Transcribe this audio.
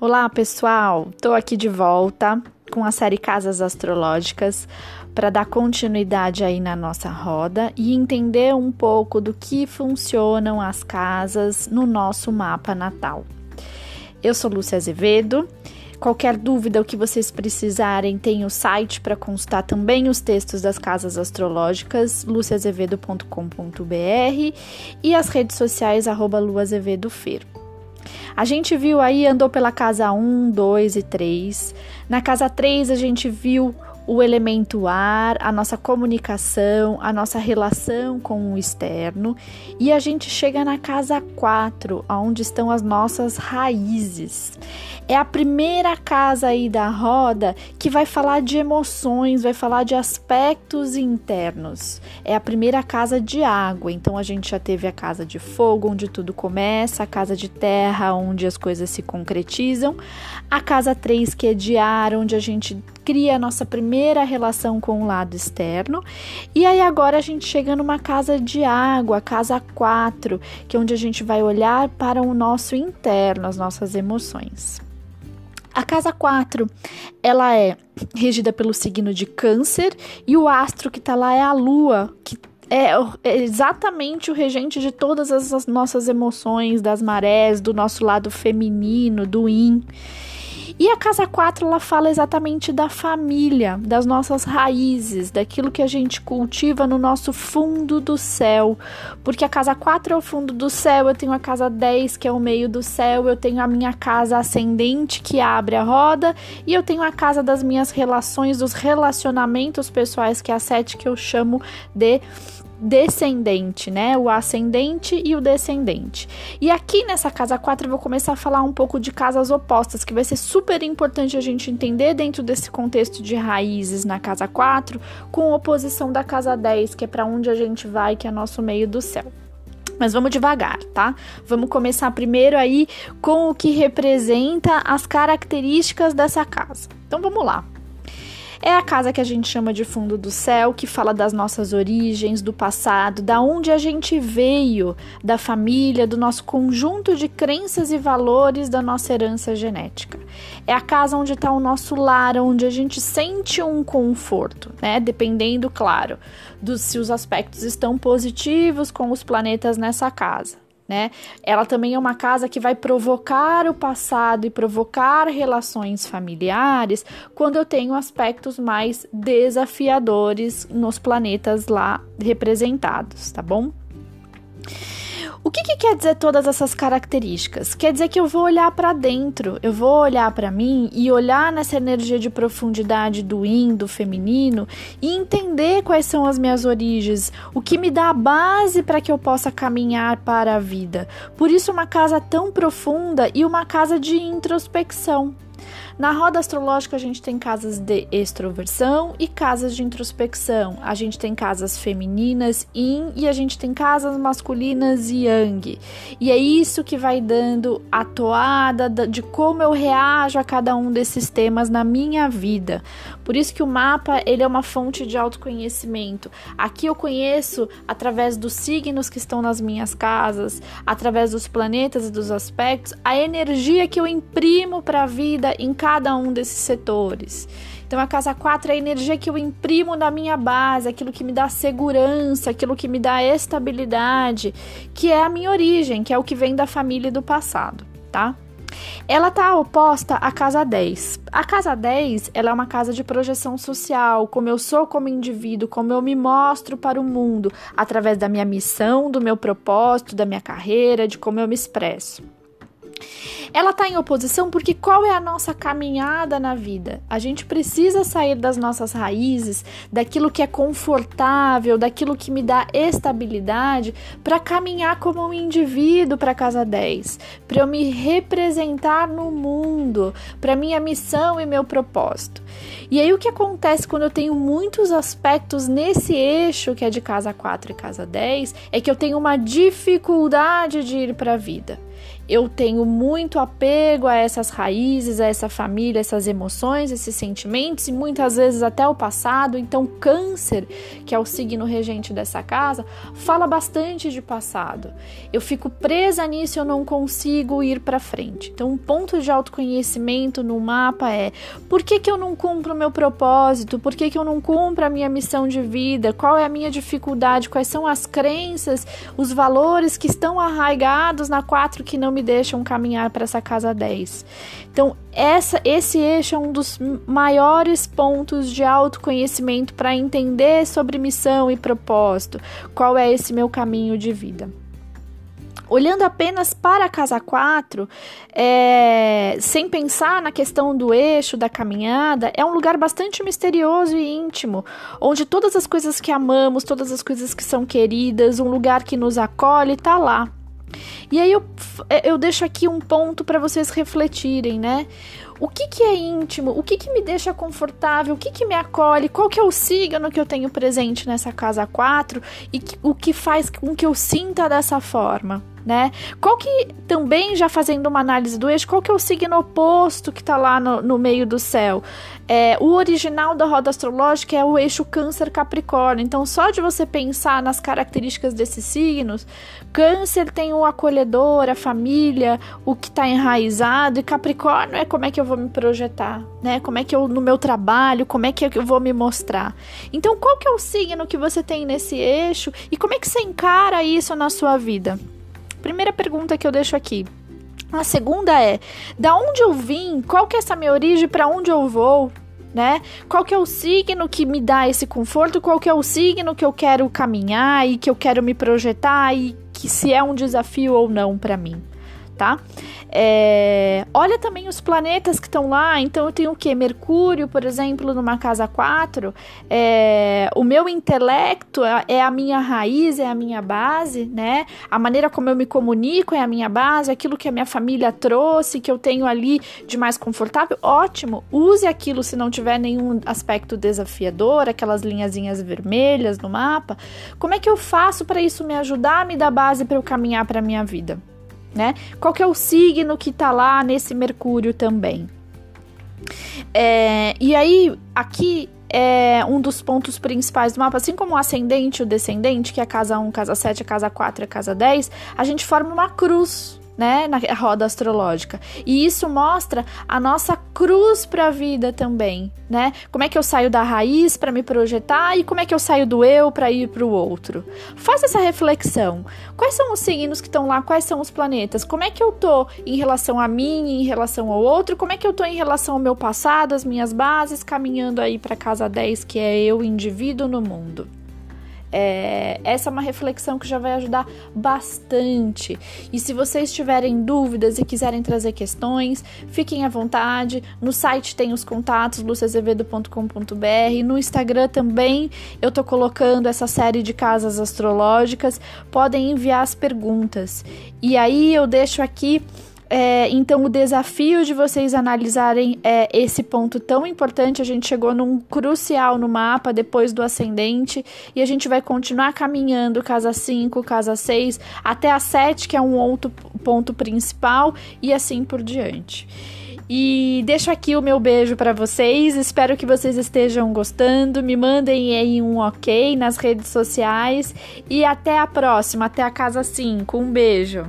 Olá, pessoal! Estou aqui de volta com a série Casas Astrológicas para dar continuidade aí na nossa roda e entender um pouco do que funcionam as casas no nosso mapa natal. Eu sou Lúcia Azevedo. Qualquer dúvida, o que vocês precisarem, tem o site para constar também os textos das casas astrológicas, luciazevedo.com.br e as redes sociais, arroba luazevedofer. A gente viu aí, andou pela casa 1, 2 e 3. Na casa 3, a gente viu o elemento ar, a nossa comunicação, a nossa relação com o externo, e a gente chega na casa 4, onde estão as nossas raízes. É a primeira casa aí da roda que vai falar de emoções, vai falar de aspectos internos. É a primeira casa de água, então a gente já teve a casa de fogo, onde tudo começa, a casa de terra, onde as coisas se concretizam, a casa 3, que é de ar, onde a gente cria a nossa primeira relação com o lado externo. E aí agora a gente chega numa casa de água, casa 4, que é onde a gente vai olhar para o nosso interno, as nossas emoções. A casa 4, ela é regida pelo signo de Câncer e o astro que está lá é a Lua, que é, é exatamente o regente de todas as nossas emoções, das marés, do nosso lado feminino, do yin. E a casa 4 ela fala exatamente da família, das nossas raízes, daquilo que a gente cultiva no nosso fundo do céu. Porque a casa 4 é o fundo do céu, eu tenho a casa 10 que é o meio do céu, eu tenho a minha casa ascendente que abre a roda e eu tenho a casa das minhas relações, dos relacionamentos pessoais que é a 7 que eu chamo de descendente, né? O ascendente e o descendente. E aqui nessa casa 4 eu vou começar a falar um pouco de casas opostas, que vai ser super importante a gente entender dentro desse contexto de raízes na casa 4, com oposição da casa 10, que é para onde a gente vai, que é nosso meio do céu. Mas vamos devagar, tá? Vamos começar primeiro aí com o que representa as características dessa casa. Então vamos lá. É a casa que a gente chama de fundo do céu, que fala das nossas origens, do passado, da onde a gente veio, da família, do nosso conjunto de crenças e valores da nossa herança genética. É a casa onde está o nosso lar, onde a gente sente um conforto, né? Dependendo, claro, dos se os aspectos estão positivos com os planetas nessa casa né? Ela também é uma casa que vai provocar o passado e provocar relações familiares quando eu tenho aspectos mais desafiadores nos planetas lá representados, tá bom? O que, que, quer dizer todas essas características? Quer dizer que eu vou olhar para dentro, eu vou olhar para mim e olhar nessa energia de profundidade do yin, do feminino e entender quais são as minhas origens, o que me dá a base para que eu possa caminhar para a vida. Por isso, uma casa tão profunda e uma casa de introspecção. Na roda astrológica, a gente tem casas de extroversão e casas de introspecção. A gente tem casas femininas, yin, e a gente tem casas masculinas, yang. E é isso que vai dando a toada de como eu reajo a cada um desses temas na minha vida. Por isso que o mapa ele é uma fonte de autoconhecimento. Aqui eu conheço através dos signos que estão nas minhas casas, através dos planetas e dos aspectos, a energia que eu imprimo para a vida em cada um desses setores. Então, a casa 4 é a energia que eu imprimo na minha base, aquilo que me dá segurança, aquilo que me dá estabilidade, que é a minha origem, que é o que vem da família e do passado, tá? Ela está oposta à casa 10. A casa 10, ela é uma casa de projeção social, como eu sou como indivíduo, como eu me mostro para o mundo, através da minha missão, do meu propósito, da minha carreira, de como eu me expresso. Ela está em oposição porque qual é a nossa caminhada na vida? A gente precisa sair das nossas raízes, daquilo que é confortável, daquilo que me dá estabilidade, para caminhar como um indivíduo para casa 10, para eu me representar no mundo, para minha missão e meu propósito. E aí o que acontece quando eu tenho muitos aspectos nesse eixo que é de casa 4 e casa 10 é que eu tenho uma dificuldade de ir para a vida. Eu tenho muito apego a essas raízes, a essa família, essas emoções, esses sentimentos e muitas vezes até o passado. Então, Câncer, que é o signo regente dessa casa, fala bastante de passado. Eu fico presa nisso, eu não consigo ir para frente. Então, um ponto de autoconhecimento no mapa é: por que, que eu não cumpro o meu propósito? Por que, que eu não cumpro a minha missão de vida? Qual é a minha dificuldade? Quais são as crenças, os valores que estão arraigados na 4 que não me deixam caminhar para essa casa 10. Então, essa, esse eixo é um dos maiores pontos de autoconhecimento para entender sobre missão e propósito. Qual é esse meu caminho de vida? Olhando apenas para a casa 4, é, sem pensar na questão do eixo, da caminhada, é um lugar bastante misterioso e íntimo, onde todas as coisas que amamos, todas as coisas que são queridas, um lugar que nos acolhe, está lá. E aí eu, é, eu deixo aqui um ponto para vocês refletirem, né? O que, que é íntimo? O que, que me deixa confortável? O que, que me acolhe? Qual que é o signo que eu tenho presente nessa casa 4 e que, o que faz com que eu sinta dessa forma? Né? Qual que, também já fazendo uma análise do eixo, qual que é o signo oposto que está lá no, no, meio do céu? É, o original da roda astrológica é o eixo Câncer Capricórnio. Então, só de você pensar nas características desses signos, Câncer tem o acolhedor, a família, o que está enraizado, e Capricórnio é como é que eu vou me projetar, né? Como é que eu, no meu trabalho, como é que eu vou me mostrar. Então, qual que é o signo que você tem nesse eixo e como é que você encara isso na sua vida? Primeira pergunta que eu deixo aqui. A segunda é: da onde eu vim? Qual que é essa minha origem? Para onde eu vou? Né? Qual que é o signo que me dá esse conforto? Qual que é o signo que eu quero caminhar e que eu quero me projetar e que se é um desafio ou não para mim, tá? É, olha também os planetas que estão lá. Então, eu tenho o que? Mercúrio, por exemplo, numa casa 4. É, o meu intelecto é, é a minha raiz, é a minha base, né? A maneira como eu me comunico é a minha base, aquilo que a minha família trouxe, que eu tenho ali de mais confortável. Ótimo, use aquilo se não tiver nenhum aspecto desafiador, aquelas linhazinhas vermelhas no mapa. Como é que eu faço para isso me ajudar me dar base para eu caminhar para minha vida? Né? Qual que é o signo que tá lá nesse Mercúrio também? É, e aí, aqui é um dos pontos principais do mapa, assim como o ascendente e o descendente, que é a casa 1, casa 7, a casa 4 e a casa 10, a gente forma uma cruz né, na roda astrológica. E isso mostra a nossa cruz para a vida também, né? Como é que eu saio da raiz para me projetar e como é que eu saio do eu para ir para o outro. Faz essa reflexão. Quais são os signos que estão lá? Quais são os planetas? Como é que eu tô em relação a mim, em relação ao outro? Como é que eu tô em relação ao meu passado, as minhas bases, caminhando aí para casa 10, que é eu, indivíduo no mundo? É, essa é uma reflexão que já vai ajudar bastante. E se vocês tiverem dúvidas e quiserem trazer questões, fiquem à vontade. No site tem os contatos luciazevedo.com.br. No Instagram também eu tô colocando essa série de casas astrológicas. Podem enviar as perguntas. E aí eu deixo aqui é, então, o desafio de vocês analisarem é, esse ponto tão importante, a gente chegou num crucial no mapa depois do ascendente e a gente vai continuar caminhando casa 5, casa 6, até a 7, que é um outro ponto principal, e assim por diante. E deixo aqui o meu beijo para vocês. Espero que vocês estejam gostando. Me mandem aí um ok nas redes sociais. E até a próxima, até a casa 5. Um beijo.